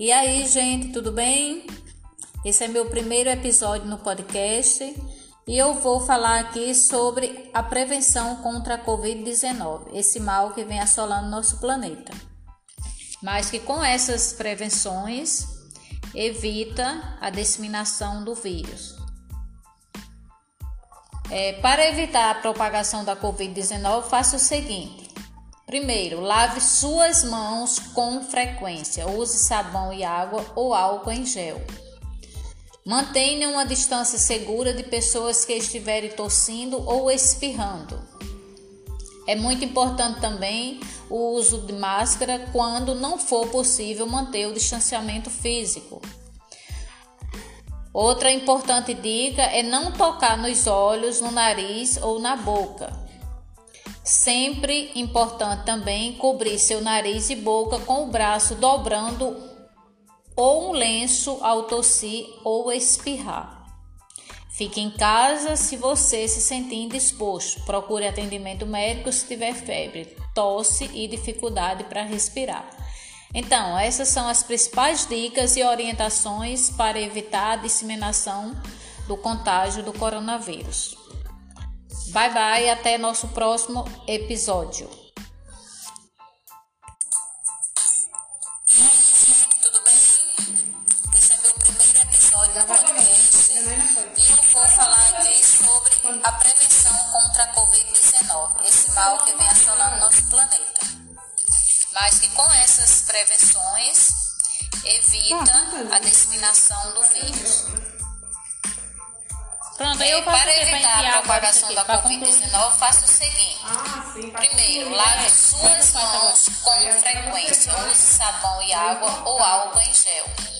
E aí, gente, tudo bem? Esse é meu primeiro episódio no podcast e eu vou falar aqui sobre a prevenção contra a Covid-19, esse mal que vem assolando nosso planeta. Mas que com essas prevenções evita a disseminação do vírus. É, para evitar a propagação da Covid-19, faça o seguinte: Primeiro, lave suas mãos com frequência. Use sabão e água ou álcool em gel. Mantenha uma distância segura de pessoas que estiverem tossindo ou espirrando. É muito importante também o uso de máscara quando não for possível manter o distanciamento físico. Outra importante dica é não tocar nos olhos, no nariz ou na boca. Sempre importante também cobrir seu nariz e boca com o braço dobrando ou um lenço ao tossir ou espirrar. Fique em casa se você se sentir indisposto. Procure atendimento médico se tiver febre, tosse e dificuldade para respirar. Então, essas são as principais dicas e orientações para evitar a disseminação do contágio do coronavírus. Bye bye, até nosso próximo episódio. Tudo bem? Esse é meu primeiro episódio do podcast e eu vou falar aqui sobre a prevenção contra a Covid-19, esse mal que vem assolando nosso planeta. Mas que com essas prevenções evita a disseminação do vírus. Pronto, eu faço Para evitar a propagação da aqui? Pra concluir. Covid-19, faça o seguinte. Primeiro, lave suas mãos com frequência. Use sabão e água ou álcool em gel.